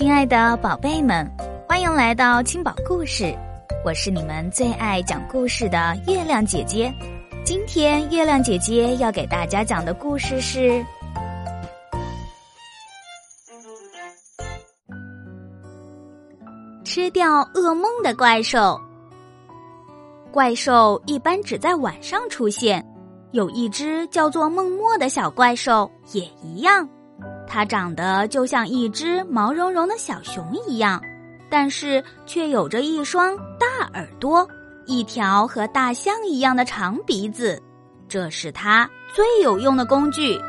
亲爱的宝贝们，欢迎来到青宝故事，我是你们最爱讲故事的月亮姐姐。今天月亮姐姐要给大家讲的故事是《吃掉噩梦的怪兽》。怪兽一般只在晚上出现，有一只叫做梦墨的小怪兽也一样。它长得就像一只毛茸茸的小熊一样，但是却有着一双大耳朵，一条和大象一样的长鼻子，这是它最有用的工具。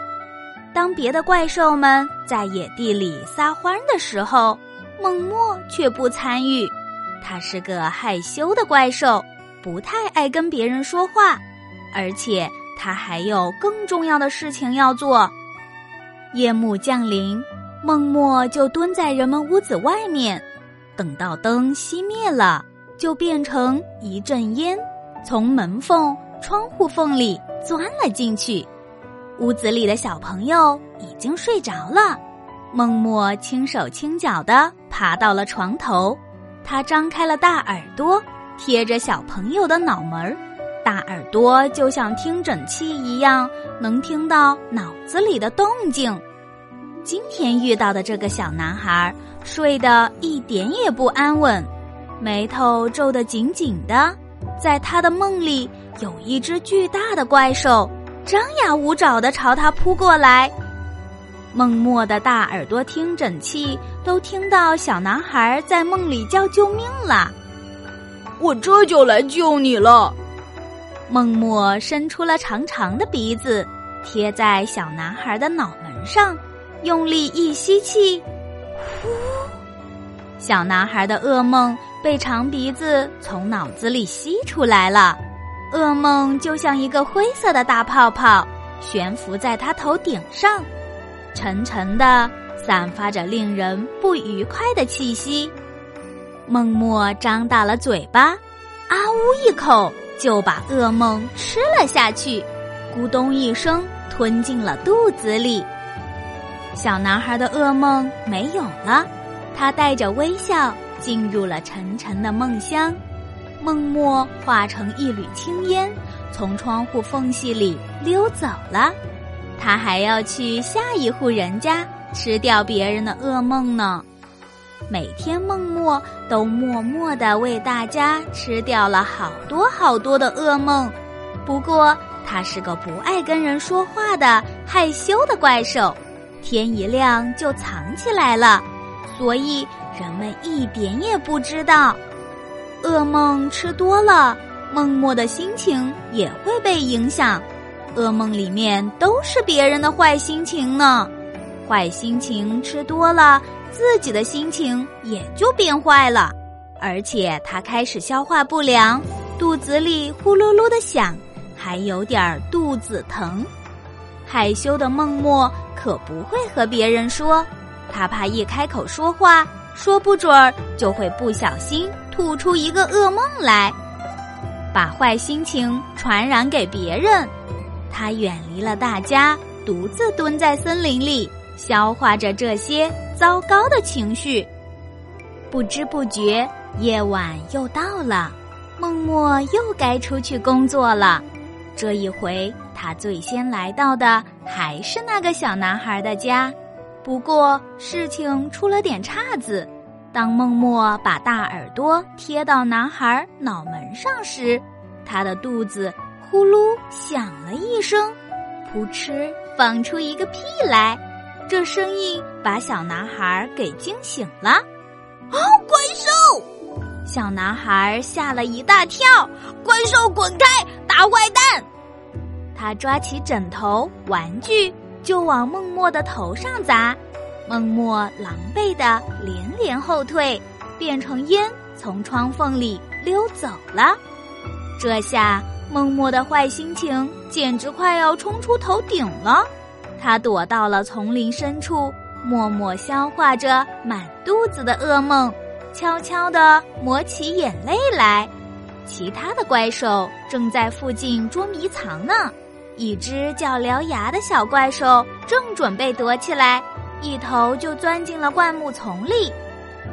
当别的怪兽们在野地里撒欢的时候，孟墨却不参与。它是个害羞的怪兽，不太爱跟别人说话，而且它还有更重要的事情要做。夜幕降临，孟墨就蹲在人们屋子外面，等到灯熄灭了，就变成一阵烟，从门缝、窗户缝里钻了进去。屋子里的小朋友已经睡着了，孟墨轻手轻脚的爬到了床头，他张开了大耳朵，贴着小朋友的脑门儿，大耳朵就像听诊器一样。能听到脑子里的动静。今天遇到的这个小男孩睡得一点也不安稳，眉头皱得紧紧的。在他的梦里，有一只巨大的怪兽张牙舞爪的朝他扑过来。梦墨的大耳朵听诊器都听到小男孩在梦里叫救命了。我这就来救你了。孟墨伸出了长长的鼻子，贴在小男孩的脑门上，用力一吸气，呼！小男孩的噩梦被长鼻子从脑子里吸出来了。噩梦就像一个灰色的大泡泡，悬浮在他头顶上，沉沉的，散发着令人不愉快的气息。孟墨张大了嘴巴，啊呜一口。就把噩梦吃了下去，咕咚一声吞进了肚子里。小男孩的噩梦没有了，他带着微笑进入了沉沉的梦乡。梦墨化成一缕青烟，从窗户缝隙里溜走了。他还要去下一户人家吃掉别人的噩梦呢。每天，梦默都默默的为大家吃掉了好多好多的噩梦。不过，他是个不爱跟人说话的害羞的怪兽，天一亮就藏起来了，所以人们一点也不知道。噩梦吃多了，梦默的心情也会被影响。噩梦里面都是别人的坏心情呢，坏心情吃多了。自己的心情也就变坏了，而且他开始消化不良，肚子里呼噜噜的响，还有点肚子疼。害羞的孟墨可不会和别人说，他怕一开口说话，说不准儿就会不小心吐出一个噩梦来，把坏心情传染给别人。他远离了大家，独自蹲在森林里。消化着这些糟糕的情绪，不知不觉夜晚又到了，梦墨又该出去工作了。这一回，他最先来到的还是那个小男孩的家。不过，事情出了点岔子。当梦墨把大耳朵贴到男孩脑门上时，他的肚子呼噜响了一声，扑哧放出一个屁来。这声音把小男孩给惊醒了，啊！怪兽！小男孩吓了一大跳，怪兽滚开，大坏蛋！他抓起枕头、玩具就往孟墨的头上砸，孟墨狼狈的连连后退，变成烟从窗缝里溜走了。这下孟墨的坏心情简直快要冲出头顶了。他躲到了丛林深处，默默消化着满肚子的噩梦，悄悄地抹起眼泪来。其他的怪兽正在附近捉迷藏呢。一只叫獠牙的小怪兽正准备躲起来，一头就钻进了灌木丛里，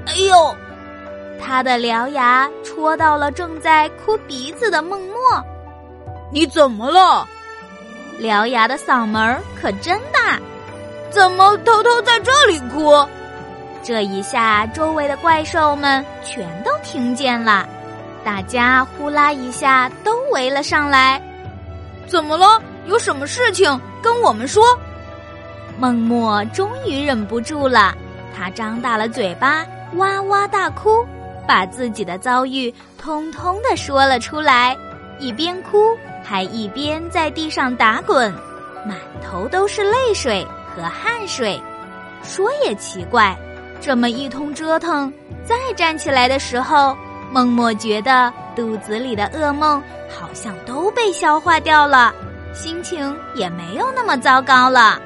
哎呦！他的獠牙戳到了正在哭鼻子的孟默。你怎么了？獠牙的嗓门可真大，怎么偷偷在这里哭？这一下，周围的怪兽们全都听见了，大家呼啦一下都围了上来。怎么了？有什么事情跟我们说？孟默终于忍不住了，他张大了嘴巴，哇哇大哭，把自己的遭遇通通的说了出来，一边哭还一边在地上打滚，满头都是泪水和汗水。说也奇怪，这么一通折腾，再站起来的时候，孟默觉得肚子里的噩梦好像都被消化掉了，心情也没有那么糟糕了。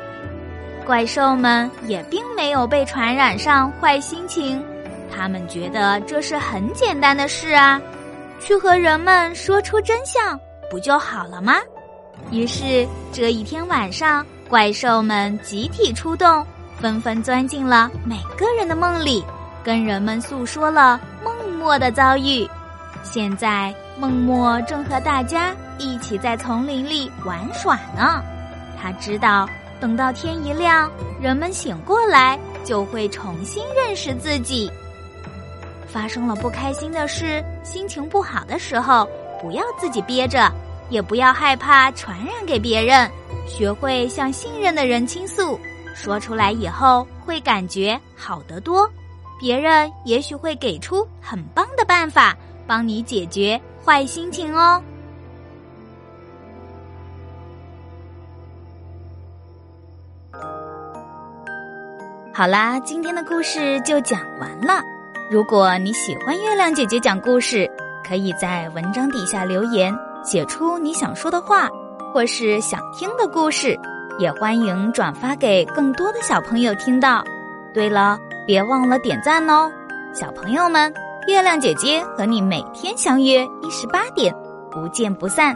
怪兽们也并没有被传染上坏心情，他们觉得这是很简单的事啊，去和人们说出真相不就好了吗？于是这一天晚上，怪兽们集体出动，纷纷钻进了每个人的梦里，跟人们诉说了梦默的遭遇。现在梦默正和大家一起在丛林里玩耍呢，他知道。等到天一亮，人们醒过来，就会重新认识自己。发生了不开心的事，心情不好的时候，不要自己憋着，也不要害怕传染给别人，学会向信任的人倾诉，说出来以后会感觉好得多，别人也许会给出很棒的办法，帮你解决坏心情哦。好啦，今天的故事就讲完了。如果你喜欢月亮姐姐讲故事，可以在文章底下留言，写出你想说的话，或是想听的故事，也欢迎转发给更多的小朋友听到。对了，别忘了点赞哦，小朋友们，月亮姐姐和你每天相约一十八点，不见不散。